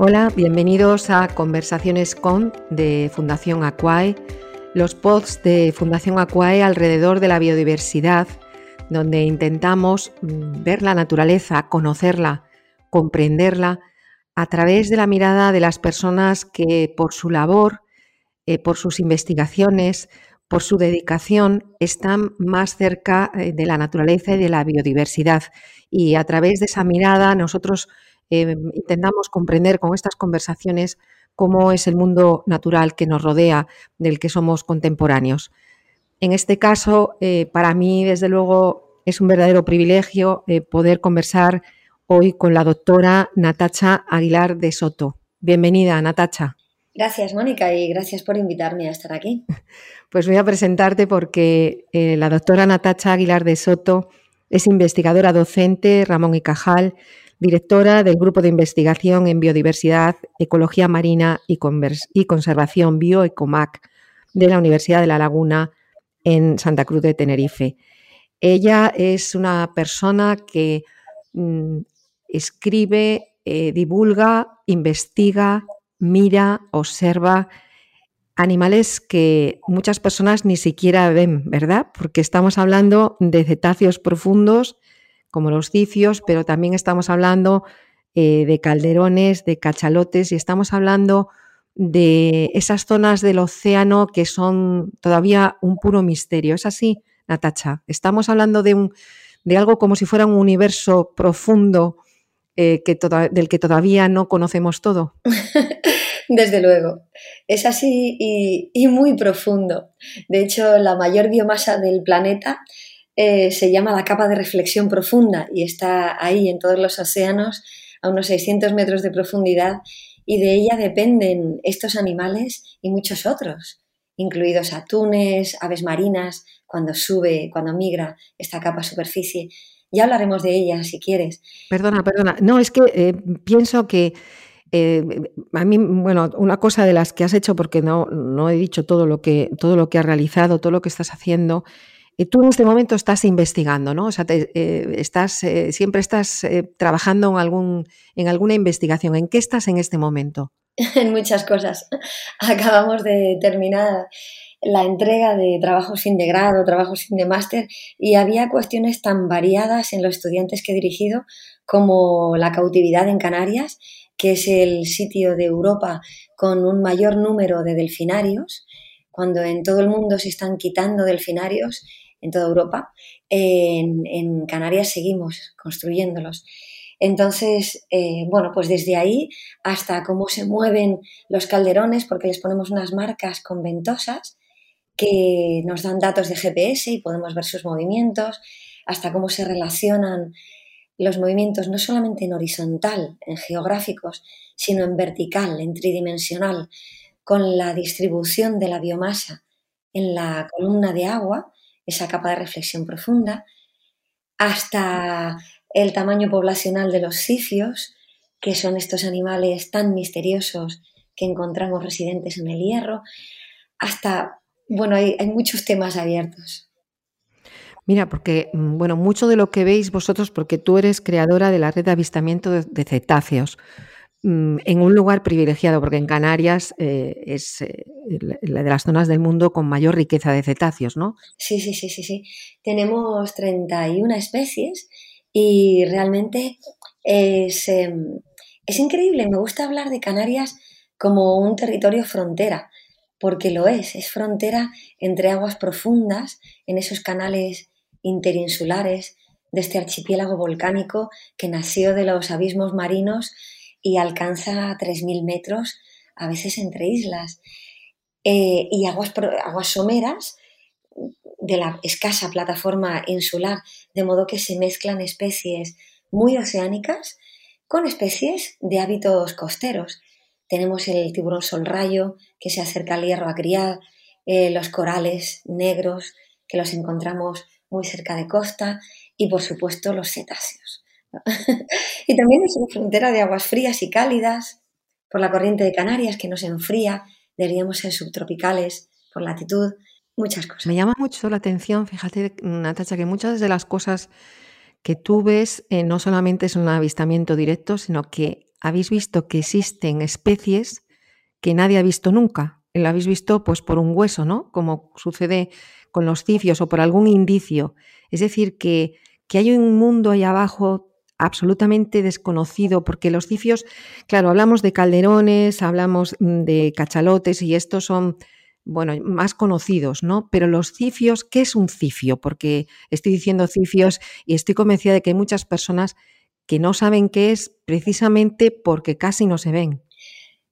Hola, bienvenidos a Conversaciones con de Fundación Aquae, los pods de Fundación Aquae alrededor de la biodiversidad, donde intentamos mm, ver la naturaleza, conocerla, comprenderla a través de la mirada de las personas que por su labor, eh, por sus investigaciones, por su dedicación, están más cerca eh, de la naturaleza y de la biodiversidad. Y a través de esa mirada nosotros eh, intentamos comprender con estas conversaciones cómo es el mundo natural que nos rodea, del que somos contemporáneos. En este caso, eh, para mí, desde luego, es un verdadero privilegio eh, poder conversar hoy con la doctora Natacha Aguilar de Soto. Bienvenida, Natacha. Gracias, Mónica, y gracias por invitarme a estar aquí. Pues voy a presentarte porque eh, la doctora Natacha Aguilar de Soto es investigadora docente Ramón y Cajal, directora del Grupo de Investigación en Biodiversidad, Ecología Marina y, Conservación BioEcomac de la Universidad de La Laguna en Santa Cruz de Tenerife. Ella es una persona que mm, escribe, eh, divulga, investiga, mira, observa animales que muchas personas ni siquiera ven, ¿verdad? Porque estamos hablando de cetáceos profundos como los cicios, pero también estamos hablando eh, de calderones, de cachalotes y estamos hablando de esas zonas del océano que son todavía un puro misterio. ¿Es así, Natacha? Estamos hablando de, un, de algo como si fuera un universo profundo eh, que del que todavía no conocemos todo. Desde luego, es así y, muy profundo. De hecho, la mayor biomasa del planeta eh, se llama la capa de reflexión profunda y está ahí en todos los océanos a unos 600 metros de profundidad y de ella dependen estos animales y muchos otros, incluidos atunes, aves marinas, cuando sube, cuando migra esta capa superficie. Ya hablaremos de ella si quieres. Perdona, perdona. No, es que eh, pienso que eh, a mí, bueno, una cosa de las que has hecho, porque no, no he dicho todo lo, que, todo lo que has realizado, todo lo que estás haciendo, tú en este momento estás investigando, ¿no? O sea, eh, estás, eh, siempre estás eh, trabajando en, algún, en alguna investigación. ¿En qué estás en este momento? en muchas cosas. Acabamos de terminar la entrega de trabajos fin de grado, trabajos fin de máster, y había cuestiones tan variadas en los estudiantes que he dirigido como la cautividad en Canarias, que es el sitio de Europa con un mayor número de delfinarios, cuando en todo el mundo se están quitando delfinarios en toda Europa, en, Canarias seguimos construyéndolos. Entonces, eh, bueno, pues desde ahí hasta cómo se mueven los calderones, porque les ponemos unas marcas con ventosas que nos dan datos de GPS y podemos ver sus movimientos, hasta cómo se relacionan los movimientos no solamente en horizontal, en geográficos, sino en vertical, en tridimensional, con la distribución de la biomasa en la columna de agua esa capa de reflexión profunda, hasta el tamaño poblacional de los sifios, que son estos animales tan misteriosos que encontramos residentes en el hierro, hasta, bueno, hay, hay muchos temas abiertos. Mira, porque, mm, bueno, mucho de lo que veis vosotros, porque tú eres creadora de la red de avistamiento de, cetáceos, en un lugar privilegiado, porque en Canarias eh, es eh, la de las zonas del mundo con mayor riqueza de cetáceos, ¿no? Sí, sí, sí, sí, sí. Tenemos 31 especies y realmente es, eh, es increíble. Me gusta hablar de Canarias como un territorio frontera, porque lo es, es frontera entre aguas profundas, en esos canales interinsulares de este archipiélago volcánico que nació de los abismos marinos y alcanza 3.000 metros, a veces entre islas. Eh, y aguas, aguas someras, de la escasa plataforma insular, de modo que se mezclan especies muy oceánicas con especies de hábitos costeros. Tenemos el tiburón solrayo que se acerca al hierro a criar, eh, los corales negros que los encontramos muy cerca de costa y por supuesto los cetáceos. y también es una frontera de aguas frías y cálidas por la corriente de Canarias que nos enfría, deberíamos ser subtropicales por latitud, muchas cosas. Me llama mucho la atención, fíjate, Natacha, que muchas de las cosas que tú ves eh, no solamente es un avistamiento directo, sino que habéis visto que existen especies que nadie ha visto nunca. Lo habéis visto pues por un hueso, ¿no? Como sucede con los cifios o por algún indicio. Es decir, que, que hay un mundo ahí abajo absolutamente desconocido, porque los cifios, claro, hablamos de calderones, hablamos mm, de cachalotes y estos son bueno, más conocidos, ¿no? Pero los cifios, ¿qué es un cifio? Porque estoy diciendo cifios y estoy convencida de que hay muchas personas que no saben qué es precisamente porque casi no se ven.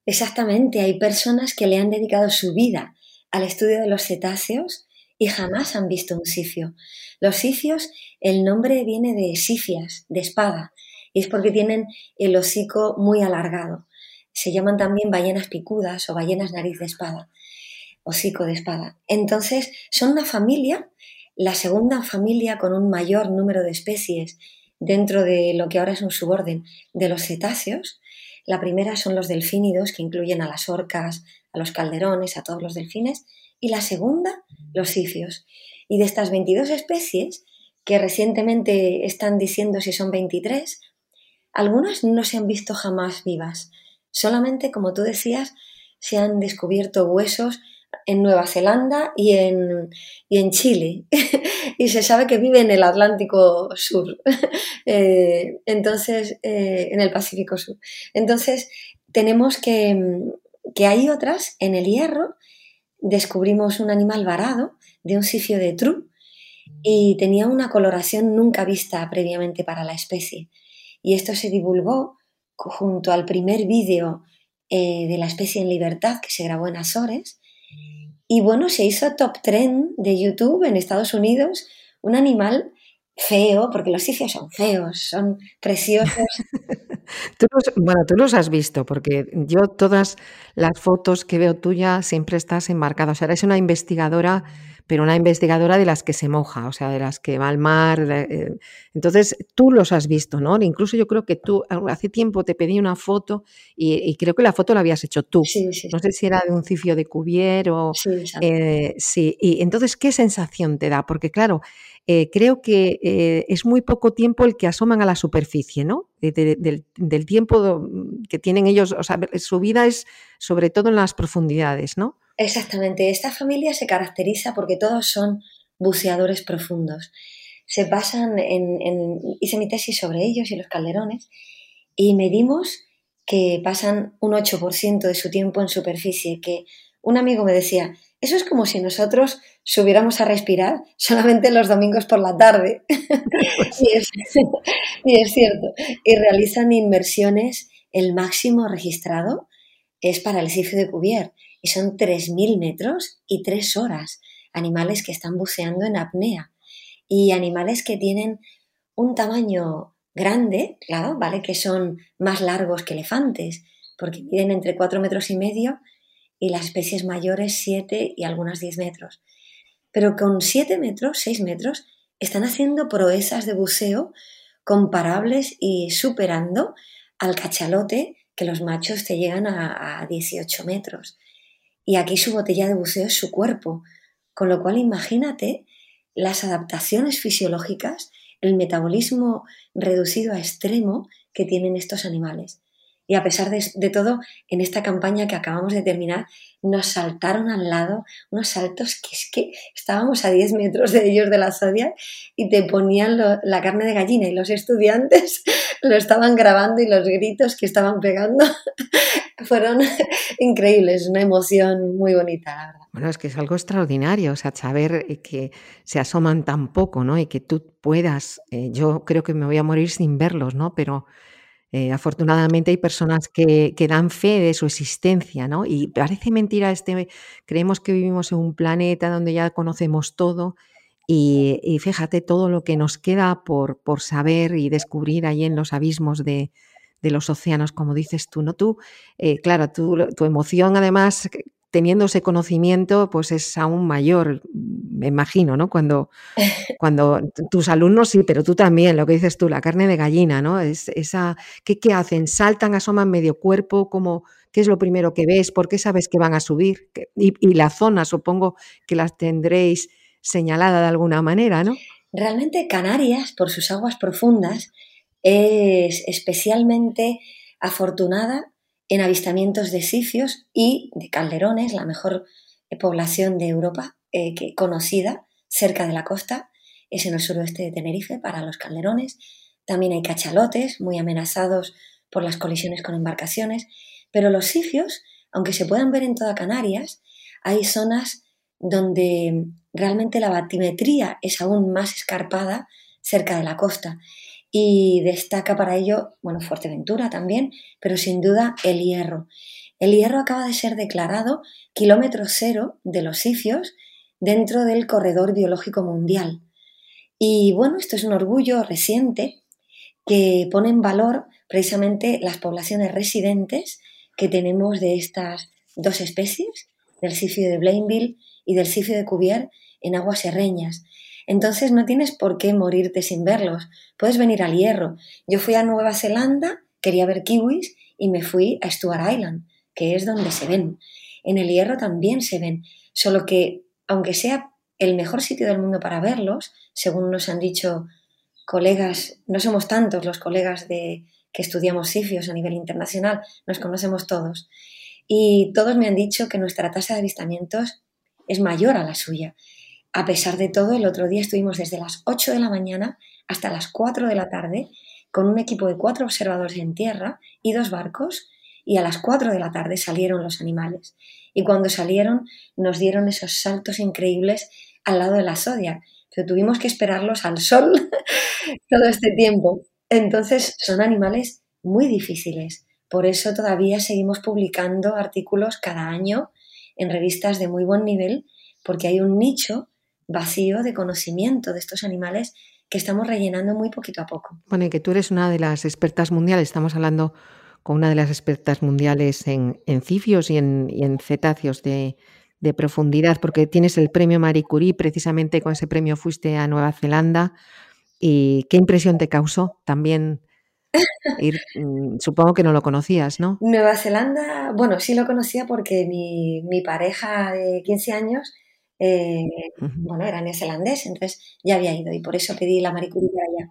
Exactamente, hay personas que le han dedicado su vida al estudio de los cetáceos y jamás han visto un sifio. Los sifios, el nombre viene de sifias, de espada, y es porque tienen el hocico muy alargado. Se llaman también ballenas picudas o ballenas nariz de espada hocico de espada. Entonces, son una familia, la segunda familia con un mayor número de especies dentro de lo que ahora es un suborden de los cetáceos. La primera son los delfínidos, que incluyen a las orcas, a los calderones, a todos los delfines. Y la segunda, los sifios. Y de estas 22 especies, que recientemente están diciendo si son 23, algunas no se han visto jamás vivas. Solamente, como tú decías, se han descubierto huesos en Nueva Zelanda y en, en Chile. y se sabe que vive en el Atlántico Sur, eh, entonces, eh, en el Pacífico Sur. Entonces, tenemos que, que hay otras, en el hierro, descubrimos un animal varado de un sifio de True y tenía una coloración nunca vista previamente para la especie. Y esto se divulgó junto al primer vídeo eh, de la especie en libertad que se grabó en Azores y bueno, se hizo top trend de YouTube en Estados Unidos, un animal feo, porque los sifios son feos, son preciosos. bueno, tú los has visto, porque yo todas las fotos que veo tuya siempre estás enmarcada. O sea, eres una investigadora pero una investigadora de las que se moja, o sea, de las que va al mar. Eh, entonces, tú los has visto, ¿no? Incluso yo creo que tú hace tiempo te pedí una foto y, creo que la foto la habías hecho tú. Sí, sí. No sé si era de un cifio de Cuvier o... Sí, eh, sí. Y entonces, ¿qué sensación te da? Porque claro, eh, creo que es muy poco tiempo el que asoman a la superficie, ¿no? del, del, tiempo que tienen ellos, o sea, su vida es sobre todo en las profundidades, ¿no? Exactamente. Esta familia se caracteriza porque todos son buceadores profundos. Se basan en, hice mi tesis sobre ellos y los calderones y medimos que pasan un 8% de su tiempo en superficie, que un amigo me decía, eso es como si nosotros subiéramos a respirar solamente los domingos por la tarde. y, es, y, es, cierto. Y realizan inmersiones, el máximo registrado es para el sifio de Cuvier y son 3.000 metros y 3 horas. Animales que están buceando en apnea y animales que tienen un tamaño grande, claro, ¿vale? Que son más largos que elefantes, porque miden entre 4 metros y medio y las especies mayores 7 y algunas 10 metros. Pero con 7 metros, 6 metros, están haciendo proezas de buceo comparables y superando al cachalote que los machos te llegan a, a 18 metros. Y aquí su botella de buceo es su cuerpo. Con lo cual imagínate las adaptaciones fisiológicas, el metabolismo reducido a extremo que tienen estos animales. Y a pesar de, todo, en esta campaña que acabamos de terminar, nos saltaron al lado unos saltos que es que estábamos a 10 metros de ellos de la Zodiac y te ponían la carne de gallina y los estudiantes lo estaban grabando y los gritos que estaban pegando fueron increíbles, una emoción muy bonita, la verdad. Bueno, es que es algo extraordinario, o sea, saber que se asoman tan poco, ¿no? Y que tú puedas, eh, yo creo que me voy a morir sin verlos, ¿no? Pero eh, afortunadamente hay personas que, dan fe de su existencia, ¿no? Y parece mentira este, creemos que vivimos en un planeta donde ya conocemos todo Y, fíjate todo lo que nos queda por, por saber y descubrir ahí en los abismos de, los océanos, como dices tú, ¿no? Tú, eh, claro, tu emoción además teniendo ese conocimiento, pues es aún mayor, me imagino, ¿no? Cuando, cuando tus alumnos sí, pero tú también, lo que dices tú, la carne de gallina, ¿no? Es esa, ¿qué, qué hacen? ¿Saltan, asoman medio cuerpo? ¿Cómo, ¿Qué es lo primero que ves? ¿Por qué sabes que van a subir? Y, y la zona, supongo que las tendréis señalada de alguna manera, ¿no? Realmente Canarias, por sus aguas profundas, es especialmente afortunada en avistamientos de sifios y de calderones, la mejor eh, población de Europa eh, que, conocida cerca de la costa es en el suroeste de Tenerife para los calderones. También hay cachalotes muy amenazados por las colisiones con embarcaciones, pero los sifios, aunque se puedan ver en toda Canarias, hay zonas donde realmente la batimetría es aún más escarpada cerca de la costa y destaca para ello, bueno, Fuerteventura también, pero sin duda el hierro. El hierro acaba de ser declarado kilómetro cero de los sifios dentro del corredor biológico mundial. Y bueno, esto es un orgullo reciente que pone en valor precisamente las poblaciones residentes que tenemos de estas dos especies, del sifio de Blainville y del sifio de Cuvier, en aguas serreñas. Entonces no tienes por qué morirte sin verlos. Puedes venir al hierro. Yo fui a Nueva Zelanda, quería ver kiwis y me fui a Stuart Island, que es donde se ven. En el hierro también se ven, solo que aunque sea el mejor sitio del mundo para verlos, según nos han dicho colegas, no somos tantos los colegas de que estudiamos sifios a nivel internacional, nos conocemos todos. Y todos me han dicho que nuestra tasa de avistamientos es mayor a la suya. A pesar de todo, el otro día estuvimos desde las 8 de la mañana hasta las 4 de la tarde con un equipo de cuatro observadores en tierra y dos barcos y a las 4 de la tarde salieron los animales. Y cuando salieron nos dieron esos saltos increíbles al lado de la Zodiac, pero tuvimos que esperarlos al sol todo este tiempo. Entonces son animales muy difíciles. Por eso todavía seguimos publicando artículos cada año en revistas de muy buen nivel, porque hay un nicho vacío de conocimiento de estos animales que estamos rellenando muy poquito a poco. Bueno, y que tú eres una de las expertas mundiales, estamos hablando con una de las expertas mundiales en, cifios y en, cetáceos de, profundidad, porque tienes el premio Marie Curie, precisamente con ese premio fuiste a Nueva Zelanda. ¿Y qué impresión te causó también ir? Mm, supongo que no lo conocías, ¿no? Nueva Zelanda, bueno, sí lo conocía porque mi, mi pareja de 15 años eh, bueno, era neozelandés, entonces ya había ido y por eso pedí la Marie Curie allá.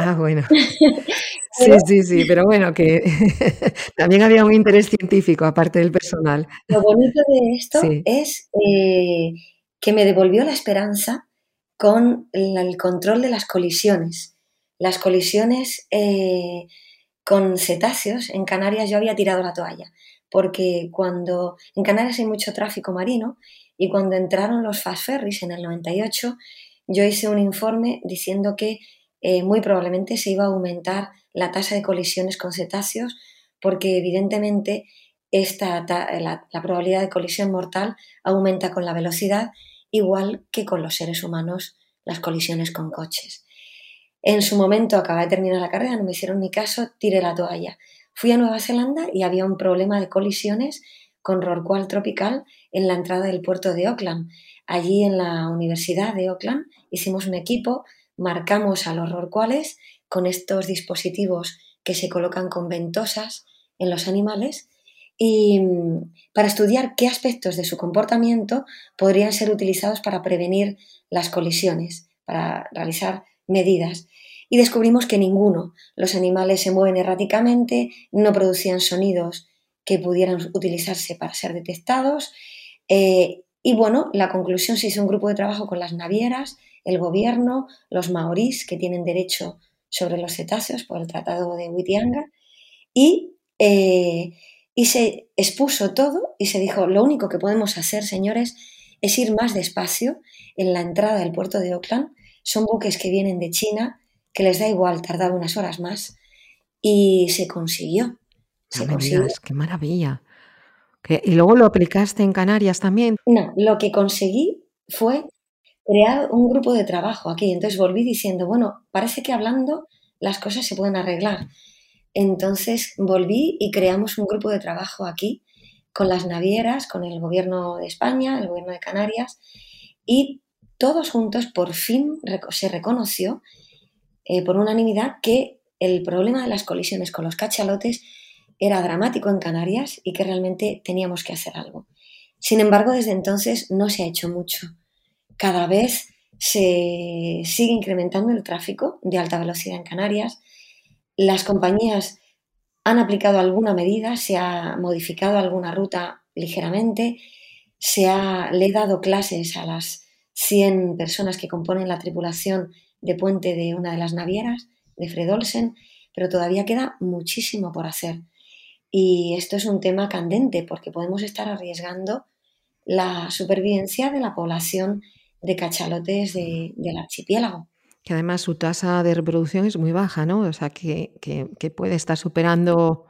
Ah, bueno. sí, sí, sí, pero bueno, que también había un interés científico aparte del personal. Lo bonito de esto es eh, que me devolvió la esperanza con el control de las colisiones. Las colisiones eh, con cetáceos, en Canarias yo había tirado la toalla, porque cuando en Canarias hay mucho tráfico marino y cuando entraron los fast ferries en el 98, yo hice un informe diciendo que eh, muy probablemente se iba a aumentar la tasa de colisiones con cetáceos porque evidentemente esta, la, probabilidad de colisión mortal aumenta con la velocidad, igual que con los seres humanos las colisiones con coches. En su momento acabé de terminar la carrera, no me hicieron ni caso, tiré la toalla. Fui a Nueva Zelanda y había un problema de colisiones con rorcual tropical en la entrada del puerto de Auckland. Allí en la Universidad de Auckland hicimos un equipo, marcamos a los rorcuales con estos dispositivos que se colocan con ventosas en los animales y mm, para estudiar qué aspectos de su comportamiento podrían ser utilizados para prevenir las colisiones, para realizar medidas. Y descubrimos que ninguno. Los animales se mueven erráticamente, no producían sonidos que pudieran utilizarse para ser detectados. Eh, y bueno, la conclusión se hizo un grupo de trabajo con las navieras, el gobierno, los maorís, que tienen derecho sobre los cetáceos por el Tratado de Whitianga, y, eh, y se expuso todo y se dijo, lo único que podemos hacer, señores, es ir más despacio en la entrada del puerto de Auckland. Son buques que vienen de China, que les da igual tardar unas horas más, y se consiguió. ¡Qué maravilla! ¿Y luego lo aplicaste en Canarias también? No, lo que conseguí fue crear un grupo de trabajo aquí. Entonces volví diciendo, bueno, parece que hablando las cosas se pueden arreglar. Entonces volví y creamos un grupo de trabajo aquí con las navieras, con el gobierno de España, el gobierno de Canarias, y todos juntos por fin se reconoció eh, por unanimidad que el problema de las colisiones con los cachalotes era dramático en Canarias y que realmente teníamos que hacer algo. Sin embargo, desde entonces no se ha hecho mucho. Cada vez se sigue incrementando el tráfico de alta velocidad en Canarias. Las compañías han aplicado alguna medida, se ha modificado alguna ruta ligeramente, se ha, le he dado clases a las 100 personas que componen la tripulación de puente de una de las navieras, de Fred Olsen, pero todavía queda muchísimo por hacer. Y esto es un tema candente porque podemos estar arriesgando la supervivencia de la población de cachalotes del archipiélago. Que además su tasa de reproducción es muy baja, ¿no? O sea, que, puede estar superando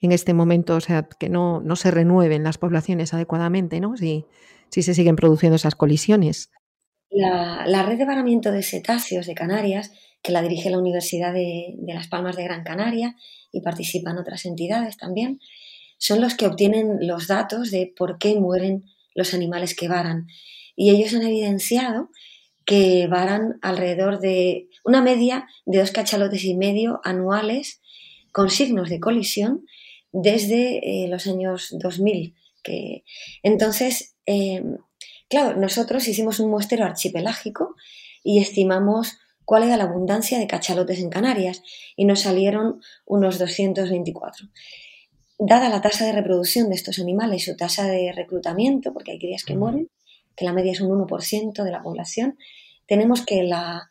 en este momento, o sea, que no, no se renueven las poblaciones adecuadamente, ¿no? Si, si se siguen produciendo esas colisiones. La, la, red de varamiento de cetáceos de Canarias, que la dirige la Universidad de, de Las Palmas de Gran Canaria y participan otras entidades también, son los que obtienen los datos de por qué mueren los animales que varan. Y ellos han evidenciado que varan alrededor de una media de dos cachalotes y medio anuales con signos de colisión desde eh, los años 2000. Que, entonces, eh, claro, nosotros hicimos un muestreo archipelágico y estimamos cuál era la abundancia de cachalotes en Canarias y nos salieron unos 224. Dada la tasa de reproducción de estos animales y su tasa de reclutamiento, porque hay crías que mueren, que la media es un 1% de la población, tenemos que la,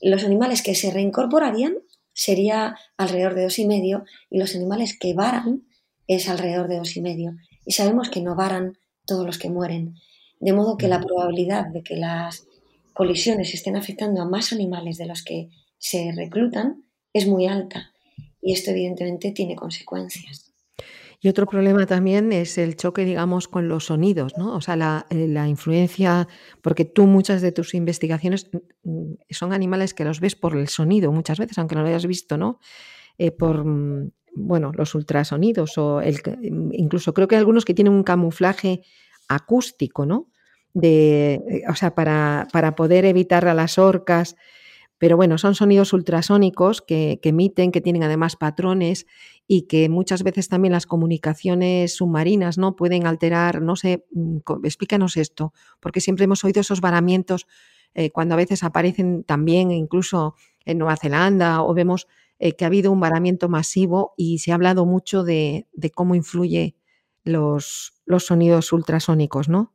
los animales que se reincorporarían sería alrededor de 2,5 y los animales que varan es alrededor de 2,5. Y sabemos que no varan todos los que mueren. De modo que la probabilidad de que las colisiones estén afectando a más animales de los que se reclutan es muy alta. Y esto evidentemente tiene consecuencias. Y otro problema también es el choque, digamos, con los sonidos, ¿no? O sea, la, eh, influencia, porque tú muchas de tus investigaciones mm, mm, son animales que los ves por el sonido muchas veces, aunque no lo hayas visto, ¿no? Eh, por, mm, bueno, los ultrasonidos o el, incluso creo que hay algunos que tienen un camuflaje acústico, ¿no? De, eh, o sea, para, para poder evitar a las orcas pero bueno, son sonidos ultrasónicos que, emiten, que tienen además patrones y que muchas veces también las comunicaciones submarinas ¿no? pueden alterar, no sé, mm, explícanos esto, porque siempre hemos oído esos varamientos eh, cuando a veces aparecen también incluso en Nueva Zelanda o vemos eh, que ha habido un varamiento masivo y se ha hablado mucho de, cómo influye los, los, sonidos ultrasónicos, ¿no?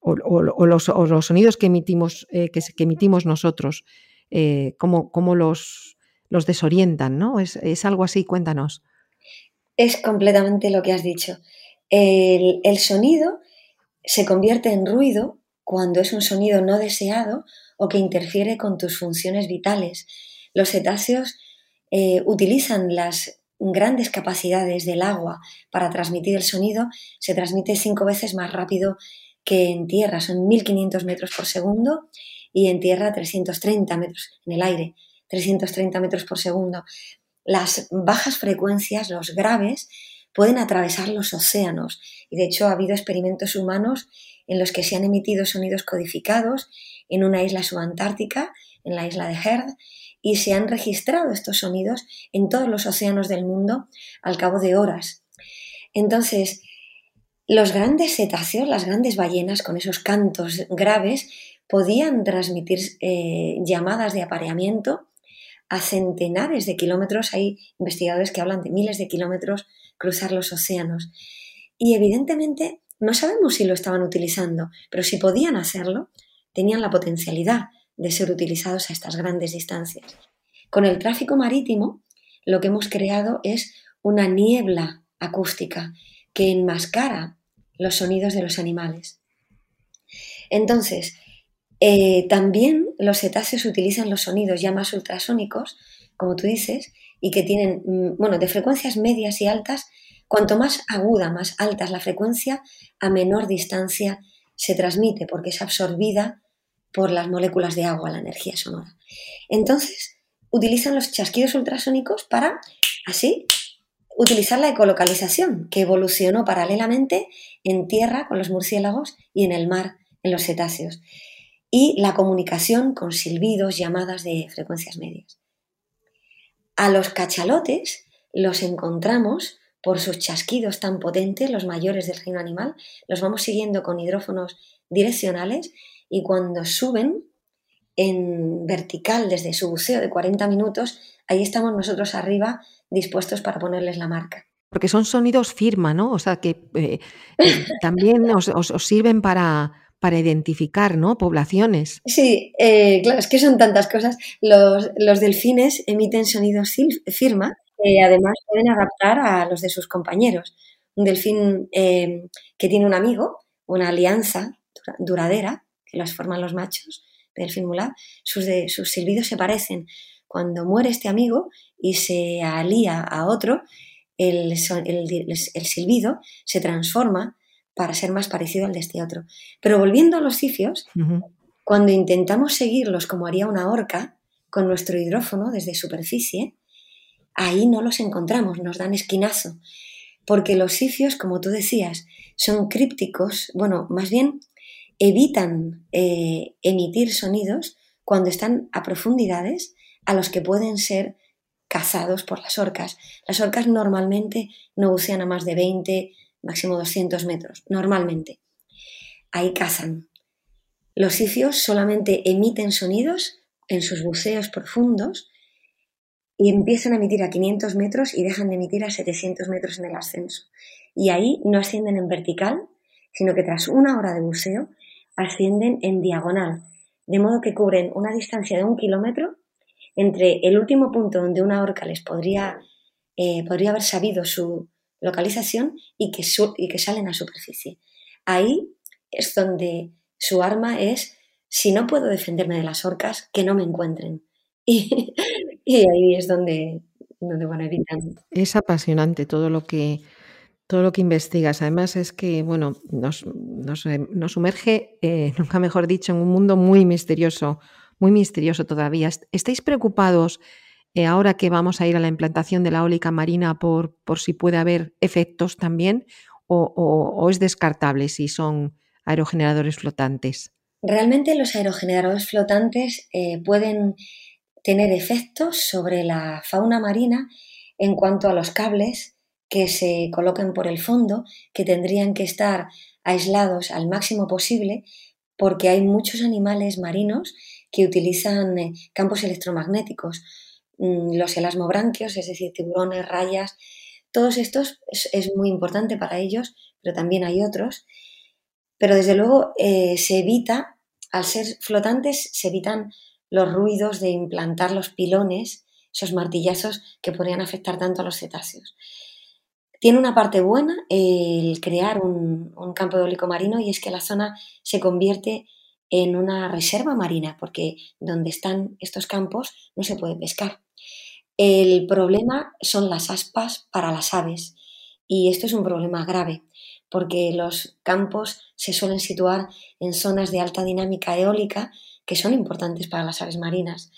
O, los, sonidos que emitimos, eh, que, que emitimos nosotros. Eh, cómo, los, los, desorientan, ¿no? Es, algo así, cuéntanos. Es completamente lo que has dicho. El, el, sonido se convierte en ruido cuando es un sonido no deseado o que interfiere con tus funciones vitales. Los cetáceos eh, utilizan las grandes capacidades del agua para transmitir el sonido. Se transmite cinco veces más rápido que en tierra, son 1500 metros por segundo y en tierra 330 metros, en el aire 330 metros por segundo. Las bajas frecuencias, los graves, pueden atravesar los océanos y de hecho ha habido experimentos humanos en los que se han emitido sonidos codificados en una isla subantártica, en la isla de Heard, y se han registrado estos sonidos en todos los océanos del mundo al cabo de horas. Entonces, los grandes cetáceos, las grandes ballenas con esos cantos graves, podían transmitir eh, llamadas de apareamiento a centenares de kilómetros. Hay investigadores que hablan de miles de kilómetros cruzar los océanos. Y evidentemente no sabemos si lo estaban utilizando, pero si podían hacerlo, tenían la potencialidad de ser utilizados a estas grandes distancias. Con el tráfico marítimo, lo que hemos creado es una niebla acústica que enmascara los sonidos de los animales. Entonces, eh, también los cetáceos utilizan los sonidos ya más ultrasónicos, como tú dices, y que tienen, mm, bueno, de frecuencias medias y altas. Cuanto más aguda, más alta es la frecuencia, a menor distancia se transmite porque es absorbida por las moléculas de agua, la energía sonora. Entonces, utilizan los chasquidos ultrasónicos para, así, utilizar la ecolocalización, que evolucionó paralelamente en tierra con los murciélagos y en el mar en los cetáceos, y la comunicación con silbidos, llamadas de frecuencias medias. A los cachalotes los encontramos por sus chasquidos tan potentes, los mayores del reino animal, los vamos siguiendo con hidrófonos direccionales y cuando suben en vertical desde su buceo de 40 minutos, ahí estamos nosotros arriba dispuestos para ponerles la marca. Porque son sonidos firma, ¿no? O sea, que eh, eh, también os, sirven para, para identificar ¿no? poblaciones. Sí, eh, claro, es que son tantas cosas. Los, delfines emiten sonidos firma que además pueden adaptar a los de sus compañeros. Un delfín que tiene un amigo, una alianza duradera, que las forman los machos, delfín mulá, sus, sus silbidos se parecen. Cuando muere este amigo y se alía a otro, el, el, silbido se transforma para ser más parecido al de este otro. Pero volviendo a los cifios, cuando intentamos seguirlos como haría una orca, con nuestro hidrófono desde superficie, ahí no los encontramos, nos dan esquinazo. Porque los cifios, como tú decías, son crípticos, bueno, más bien evitan eh, emitir sonidos cuando están a profundidades a los que pueden ser cazados por las orcas. Las orcas normalmente no bucean a más de 20, máximo 200 metros, normalmente. Ahí cazan. Los sifios solamente emiten sonidos en sus buceos profundos y empiezan a emitir a 500 metros y dejan de emitir a 700 metros en el ascenso. Y ahí no ascienden en vertical, sino que tras una hora de buceo ascienden en diagonal, de modo que cubren una distancia de un kilómetro entre el último punto donde una orca les podría, eh, podría haber sabido su localización y que, y que salen a superficie. Ahí es donde su arma es, si no puedo defenderme de las orcas, que no me encuentren. Y, ahí es donde, donde bueno, evitan. Es apasionante todo lo que todo lo que investigas. Además es que, bueno, nos, nos, eh, sumerge, eh, nunca mejor dicho, en un mundo muy misterioso, muy misterioso todavía. ¿Estáis preocupados eh, ahora que vamos a ir a la implantación de la eólica marina por, por si puede haber efectos también o, es descartable si son aerogeneradores flotantes? Realmente los aerogeneradores flotantes pueden tener efectos sobre la fauna marina en cuanto a los cables que se coloquen por el fondo, que tendrían que estar aislados al máximo posible, porque hay muchos animales marinos que utilizan eh, campos electromagnéticos. Mm, los elasmobranquios, es decir, tiburones, rayas, todos estos es, muy importante para ellos, pero también hay otros. Pero desde luego eh, se evita, al ser flotantes, se evitan los ruidos de implantar los pilones, esos martillazos que podrían afectar tanto a los cetáceos. Tiene una parte buena el crear un, campo eólico marino y es que la zona se convierte en una reserva marina, porque donde están estos campos no se puede pescar. El problema son las aspas para las aves y esto es un problema grave porque los campos se suelen situar en zonas de alta dinámica eólica que son importantes para las aves marinas.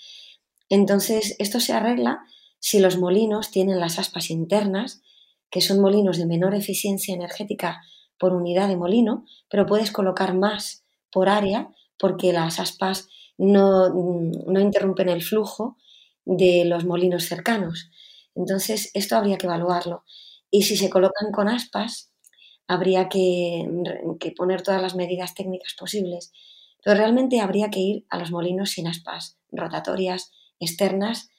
Entonces, esto se arregla si los molinos tienen las aspas internas que son molinos de menor eficiencia energética por unidad de molino, pero puedes colocar más por área porque las aspas no, no interrumpen el flujo de los molinos cercanos. Entonces, esto habría que evaluarlo. Y si se colocan con aspas, habría que, poner todas las medidas técnicas posibles. Pero realmente habría que ir a los molinos sin aspas, rotatorias, externas,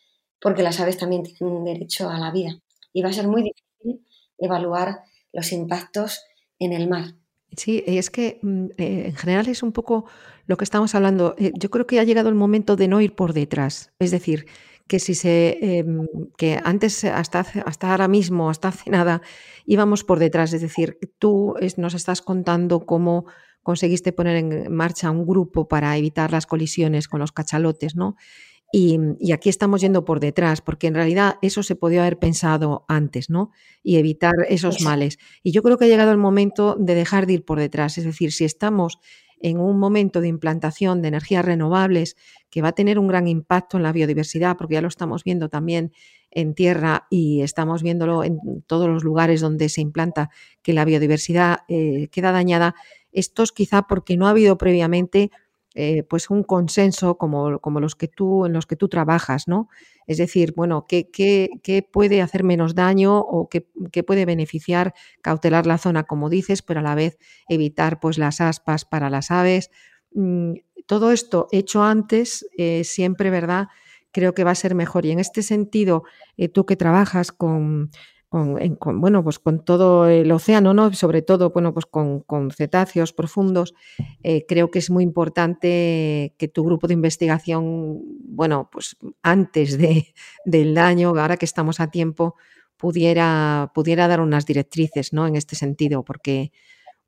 porque las aves también tienen derecho a la vida. Y va a ser muy difícil evaluar los impactos en el mar. Sí, es que mm, eh, en general es un poco lo que estamos hablando. Eh, yo creo que ha llegado el momento de no ir por detrás. Es decir, que si se em, que antes hasta hasta ahora mismo, hasta hace nada, íbamos por detrás. Es decir, tú nos estás contando cómo conseguiste poner en marcha un grupo para evitar las colisiones con los cachalotes, ¿no? Y, aquí estamos yendo por detrás, porque en realidad eso se podía haber pensado antes, ¿no? Y evitar esos males. Y yo creo que ha llegado el momento de dejar de ir por detrás. Es decir, si estamos en un momento de implantación de energías renovables que va a tener un gran impacto en la biodiversidad, porque ya lo estamos viendo también en tierra y estamos viéndolo en todos los lugares donde se implanta que la biodiversidad eh, queda dañada, estos quizá porque no ha habido previamente eh, pues un consenso como, como, los que tú, en los que tú trabajas, ¿no? Es decir, bueno, ¿qué, qué, puede hacer menos daño o qué, puede beneficiar cautelar la zona, como dices, pero a la vez evitar pues las aspas para las aves? Mm, todo esto hecho antes, eh, siempre, ¿verdad? Creo que va a ser mejor. Y en este sentido, eh, tú que trabajas con, con, bueno, pues con todo el océano, ¿no? sobre todo bueno, pues con, cetáceos profundos, eh, creo que es muy importante que tu grupo de investigación, bueno, pues antes de, del daño, ahora que estamos a tiempo, pudiera, pudiera dar unas directrices ¿no? en este sentido, porque,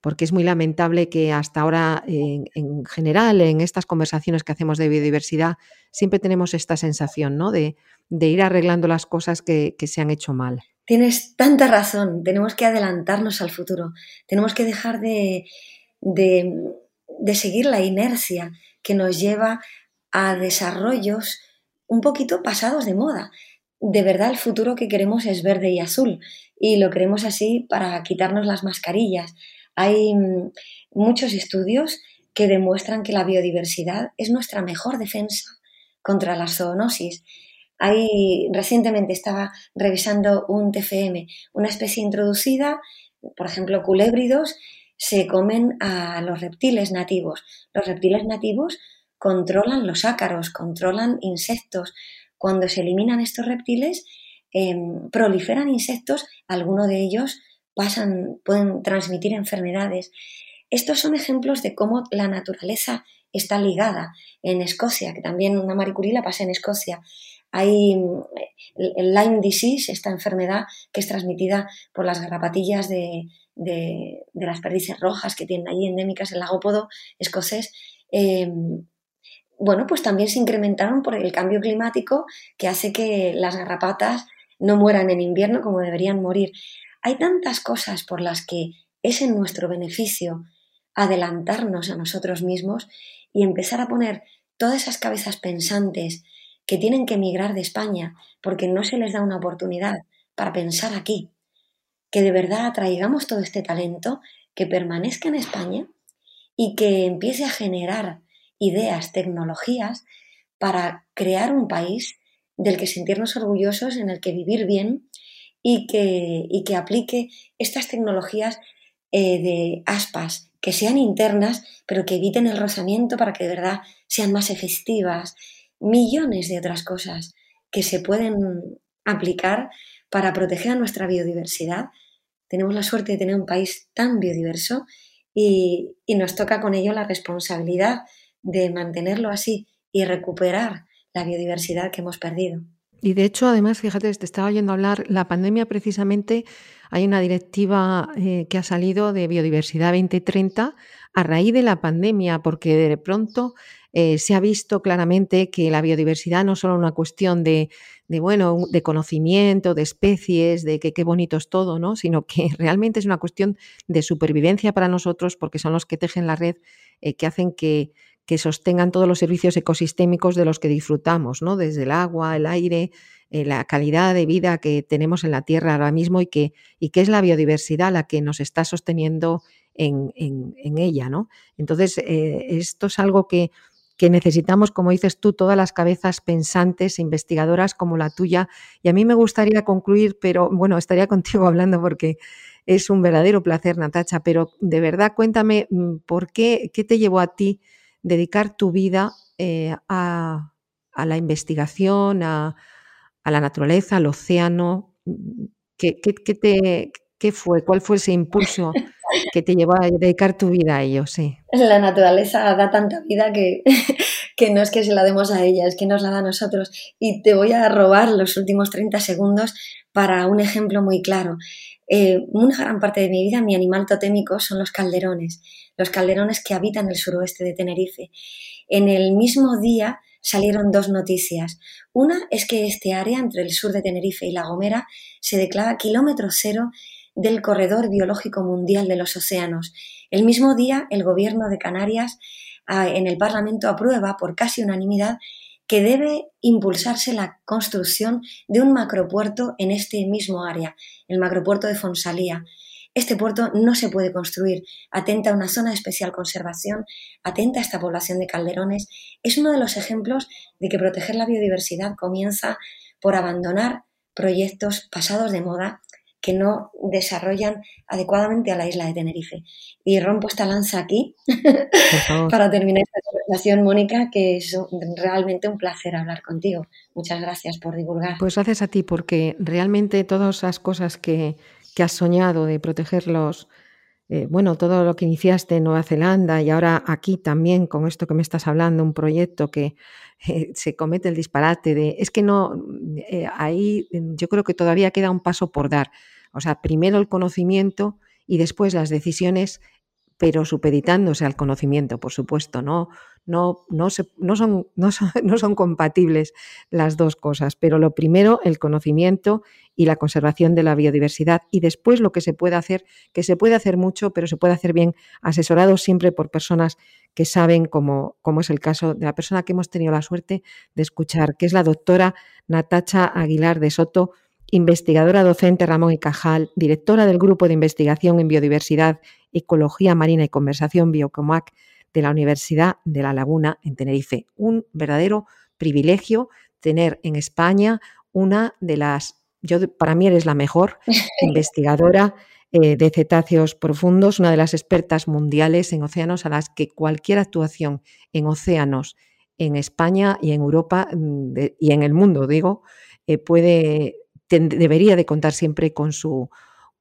porque es muy lamentable que hasta ahora, en, general, en estas conversaciones que hacemos de biodiversidad, siempre tenemos esta sensación ¿no? de, de ir arreglando las cosas que, que se han hecho mal. Tienes tanta razón, tenemos que adelantarnos al futuro, tenemos que dejar de, de, seguir la inercia que nos lleva a desarrollos un poquito pasados de moda. De verdad el futuro que queremos es verde y azul y lo queremos así para quitarnos las mascarillas. Hay mm, muchos estudios que demuestran que la biodiversidad es nuestra mejor defensa contra la zoonosis Ahí recientemente estaba revisando un TFM, una especie introducida, por ejemplo, culébridos, se comen a los reptiles nativos. Los reptiles nativos controlan los ácaros, controlan insectos. Cuando se eliminan estos reptiles, em, proliferan insectos, algunos de ellos pasan, pueden transmitir enfermedades. Estos son ejemplos de cómo la naturaleza está ligada. En Escocia, que también una maricurila pasa en Escocia, hay el Lyme disease, esta enfermedad que es transmitida por las garrapatillas de, las perdices rojas que tienen ahí endémicas el lagópodo escocés. Em, bueno, pues también se incrementaron por el cambio climático que hace que las garrapatas no mueran en invierno como deberían morir. Hay tantas cosas por las que es en nuestro beneficio adelantarnos a nosotros mismos y empezar a poner todas esas cabezas pensantes que tienen que emigrar de España porque no se les da una oportunidad para pensar aquí, que de verdad atraigamos todo este talento, que permanezca en España y que empiece a generar ideas, tecnologías para crear un país del que sentirnos orgullosos, en el que vivir bien y que, y que aplique estas tecnologías eh, de aspas que sean internas, pero que eviten el rozamiento para que de verdad sean más efectivas, millones de otras cosas que se pueden aplicar para proteger a nuestra biodiversidad. Tenemos la suerte de tener un país tan biodiverso y, nos toca con ello la responsabilidad de mantenerlo así y recuperar la biodiversidad que hemos perdido. Y de hecho, además, fíjate, te estaba oyendo hablar, la pandemia precisamente, hay una directiva eh, que ha salido de Biodiversidad 2030 a raíz de la pandemia, porque de pronto eh, se ha visto claramente que la biodiversidad no es solo una cuestión de, bueno, de conocimiento, de especies, de que qué bonito es todo, ¿no? sino que realmente es una cuestión de supervivencia para nosotros porque son los que tejen la red eh, que hacen que, que, sostengan todos los servicios ecosistémicos de los que disfrutamos, ¿no? desde el agua, el aire, eh, la calidad de vida que tenemos en la Tierra ahora mismo y que, y es la biodiversidad la que nos está sosteniendo en, en, ella. ¿no? Entonces, esto es algo que que necesitamos, como dices tú, todas las cabezas pensantes e investigadoras como la tuya. Y a mí me gustaría concluir, pero bueno, estaría contigo hablando porque es un verdadero placer, Natacha, pero de verdad cuéntame mm, por qué, qué te llevó a ti dedicar tu vida eh, a, la investigación, a, la naturaleza, al océano. ¿Qué, te, ¿Qué fue? ¿Cuál fue ese impulso que te llevó a dedicar tu vida a ello? Sí. La naturaleza da tanta vida que, que no es que se la demos a ella, es que nos la da a nosotros. Y te voy a robar los últimos 30 segundos para un ejemplo muy claro. Eh, una gran parte de mi vida, mi animal totémico son los calderones, los calderones que habitan el suroeste de Tenerife. En el mismo día salieron dos noticias. Una es que este área entre el sur de Tenerife y La Gomera se declara kilómetro cero del corredor biológico mundial de los océanos. El mismo día, el gobierno de Canarias ah, en el Parlamento aprueba por casi unanimidad que debe impulsarse la construcción de un macropuerto en este mismo área, el macropuerto de Fonsalía, este puerto no se puede construir. Atenta a una zona de especial conservación, atenta a esta población de calderones. Es uno de los ejemplos de que proteger la biodiversidad comienza por abandonar proyectos pasados de moda que no desarrollan adecuadamente a la isla de Tenerife. Y rompo esta lanza aquí para terminar esta conversación, Mónica, que es realmente un placer hablar contigo. Muchas gracias por divulgar. Pues gracias a ti, porque realmente todas esas cosas que, que has soñado de protegerlos, eh, bueno, todo lo que iniciaste en Nueva Zelanda y ahora aquí también con esto que me estás hablando, un proyecto que eh, se comete el disparate de, es que no, eh, ahí yo creo que todavía queda un paso por dar. O sea, primero el conocimiento y después las decisiones pero supeditándose al conocimiento, por supuesto, no, no, no, son, no, son, no son compatibles las dos cosas, pero lo primero, el conocimiento y la conservación de la biodiversidad y después lo que se puede hacer, que se puede hacer mucho, pero se puede hacer bien asesorado siempre por personas que saben, como, como es el caso de la persona que hemos tenido la suerte de escuchar, que es la doctora Natacha Aguilar de Soto, investigadora docente Ramón y Cajal, directora del Grupo de Investigación en Biodiversidad, Ecología Marina y Conversación Biocomac de la Universidad de La Laguna en Tenerife. Un verdadero privilegio tener en España una de las, yo para mí eres la mejor investigadora eh, de cetáceos profundos, una de las expertas mundiales en océanos a las que cualquier actuación en océanos en España y en Europa mm, y en el mundo, digo, eh, puede debería de contar siempre con su,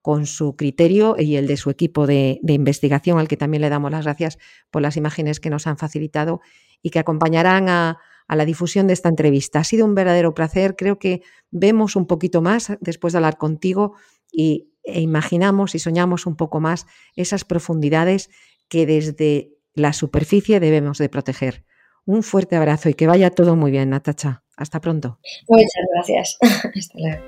con su criterio y el de su equipo de, investigación, al que también le damos las gracias por las imágenes que nos han facilitado y que acompañarán a, la difusión de esta entrevista. Ha sido un verdadero placer. Creo que vemos un poquito más después de hablar contigo y, e imaginamos y soñamos un poco más esas profundidades que desde la superficie debemos de proteger. Un fuerte abrazo y que vaya todo muy bien, Natacha. Hasta pronto. Muchas gracias. Hasta luego.